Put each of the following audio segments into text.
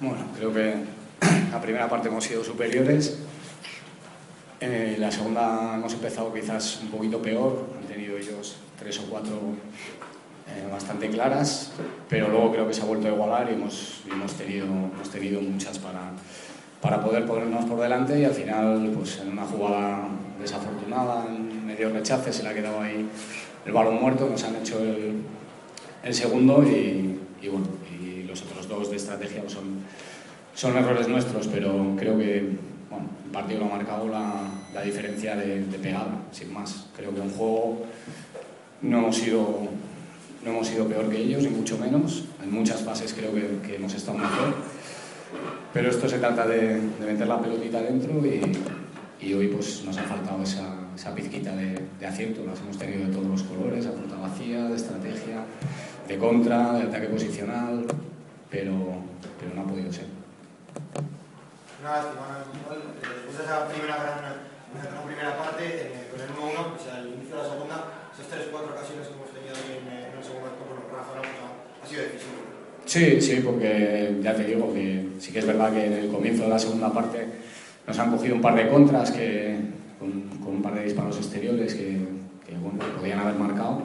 Bueno, creo que la primera parte hemos sido superiores. Eh, la segunda hemos empezado quizás un poquito peor. Han tenido ellos tres o cuatro eh, bastante claras, pero luego creo que se ha vuelto a igualar y hemos, hemos, tenido, hemos tenido muchas para, para poder ponernos por delante y al final, pues en una jugada desafortunada, en medio rechace, se le ha quedado ahí el balón muerto, nos han hecho el segundo y, y, bueno, y los otros dos de estrategia son, son errores nuestros, pero creo que bueno, el partido lo ha marcado la, la diferencia de, de pegada, sin más. Creo que en juego no hemos sido no hemos sido peor que ellos, ni mucho menos. En muchas fases creo que, hemos estado mejor. Pero esto se trata de, meter la pelotita dentro y, hoy pues nos ha faltado esa, esa pizquita de, de, acierto. Las hemos tenido de todos los colores, a puerta vacía, de estrategia, de contra, de ataque posicional, pero, pero no ha podido ser. Una lástima, después de esa primera gran primera parte, eh, con el 1-1, pues al inicio de la segunda, esas 3-4 ocasiones que hemos tenido en, en el segundo acto, bueno, razonamos, ha, ha sido decisivo. Sí, sí, porque ya te digo que sí que es verdad que en el comienzo de la segunda parte nos han cogido un par de contras que, con, con un par de disparos exteriores que, que bueno, podían haber marcado,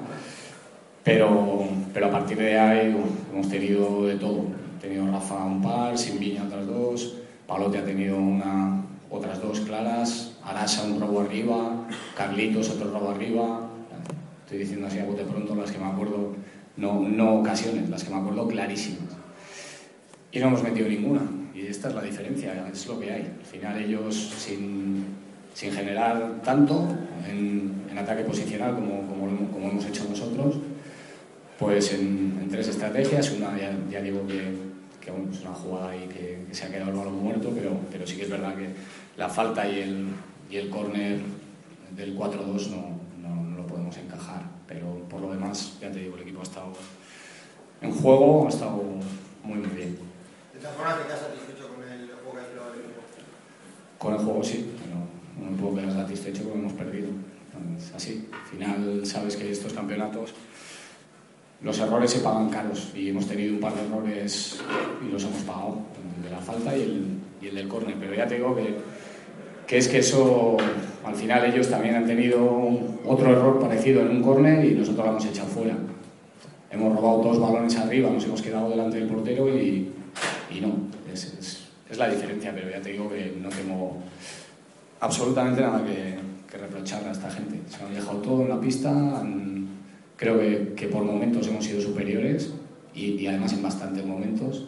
pero, pero a partir de ahí hemos tenido de todo. Ha tenido Rafa un par, Simbiña otras dos, Palote ha tenido una, otras dos claras, Arasa un robo arriba, Carlitos otro robo arriba. Estoy diciendo así a bote pronto las que me acuerdo, no, no ocasiones, las que me acuerdo clarísimas. Y no hemos metido ninguna. Y esta es la diferencia, es lo que hay. Al final ellos, sin, sin generar tanto en, en ataque posicional como, como, como, hemos hecho nosotros, pues en, en tres estrategias, una ya, ya digo que, que bueno, es una jugada ahí que, que, se ha quedado el balón muerto, pero, pero sí que es verdad que la falta y el, y el córner del 4-2 no, no, no, lo podemos encajar. Pero por lo demás, ya te digo, el equipo ha estado en juego, ha estado muy, muy bien. ¿De todas formas te quedas satisfecho con el juego que ha hecho el equipo? Con el juego sí, pero no me puedo quedar satisfecho porque hemos perdido. Es así. Al final sabes que estos campeonatos los errores se pagan caros y hemos tenido un par de errores y los hemos pagado, el de la falta y el, del córner. Pero ya te digo que, es que eso, al final ellos también han tenido otro error parecido en un córner y nosotros lo hemos echado fuera. Hemos robado dos balones arriba, nos hemos quedado delante del portero y, no, es, la diferencia, pero ya te digo que no tengo absolutamente nada que, que reprocharle a esta gente. Se han dejado todo en la pista, creo que, que, por momentos hemos sido superiores y, y, además en bastantes momentos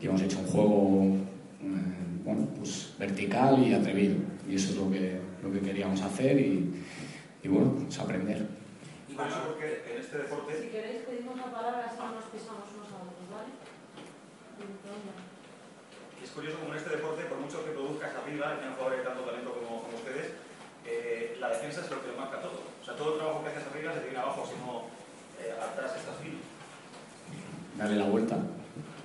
y hemos hecho un juego eh, bueno, pues vertical y atrevido y eso es lo que, lo que queríamos hacer y, y bueno, pues aprender. Y bueno, porque en este deporte... Si queréis pedimos la palabra así no nos pisamos unos a otros, ¿vale? Es curioso como en este deporte, por mucho que produzcas arriba, y tengan jugadores de tanto talento como, como ustedes, la defensa es lo que marca todo. O sea, todo el trabajo que haces arriba se te viene abajo, si no eh, atrás estás fino. Dale la vuelta.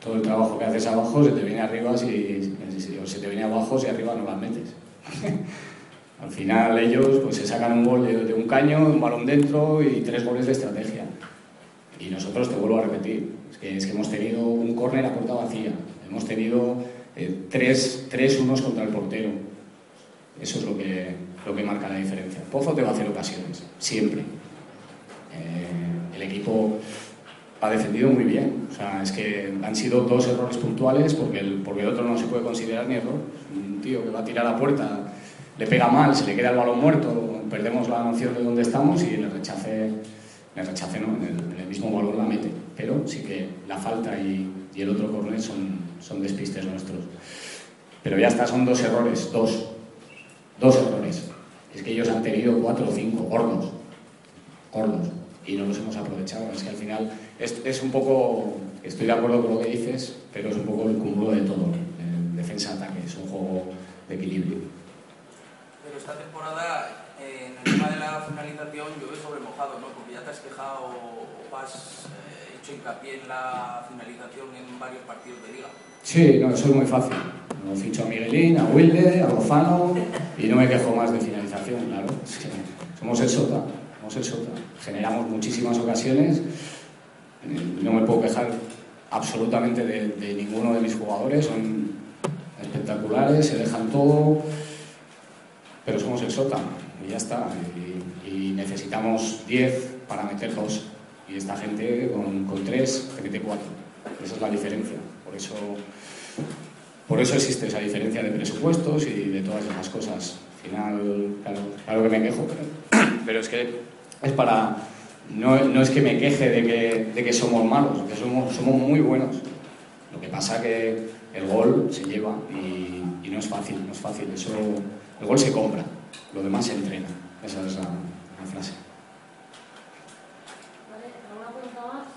Todo el trabajo que haces abajo se te viene arriba si, si, o se te viene abajo si arriba no las metes. Al final ellos pues, se sacan un gol de, de, un caño, un balón dentro y tres goles de estrategia. Y nosotros, te vuelvo a repetir, es que, es que hemos tenido un córner a puerta vacía, hemos tenido eh, tres, tres unos contra el portero. Eso es lo que, lo que marca la diferencia. Pozo te va a hacer ocasiones, siempre. Eh, el equipo ha defendido muy bien. O sea, es que han sido dos errores puntuales porque el, porque el otro no se puede considerar ni error. Un tío que va a tirar a la puerta, le pega mal, se le queda el balón muerto, perdemos la noción de dónde estamos y el rechace, el rechace no, en el, mismo balón la mete. Pero sí que la falta y, y el otro corner son, son despistes nuestros. Pero ya está, son dos errores, dos. Dos errores. Es que ellos han tenido cuatro o cinco, gordos. Gordos. Y no los hemos aprovechado. Es que al final es, es un poco, estoy de acuerdo con lo que dices, pero es un poco el cúmulo de todo. Defensa-ataque, es un juego de equilibrio. Pero esta temporada, en el tema de la finalización, llueve sobre mojado, ¿no? Porque ya te has quejado o has eh, hecho hincapié en la finalización en varios partidos de liga. Sí, no, eso es muy fácil. No ficho a Miguelín, a Wilde, a Lozano y no me quejo más de finalización, claro. Somos el sota, somos el sota. Generamos muchísimas ocasiones, no me puedo quejar absolutamente de, ninguno de mis jugadores, son espectaculares, se dejan todo, pero somos el sótano y ya está. Y, necesitamos 10 para meter dos. Y esta gente con, con 3 te mete 4. Esa es la diferencia. Por eso, por eso existe esa diferencia de presupuestos y de todas esas cosas. Al final, claro, claro que me quejo, pero, pero es que es para... No, no es que me queje de que, de que somos malos, que somos, somos muy buenos. Lo que pasa que el gol se lleva y, y no es fácil, no es fácil. Eso, el gol se compra, lo demás se entrena. Esa es la, la frase. ¿Vale? ¿Alguna pregunta más?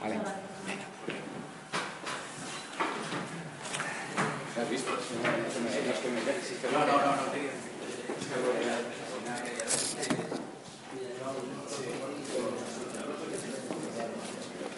Vale. visto. No, no, no, no.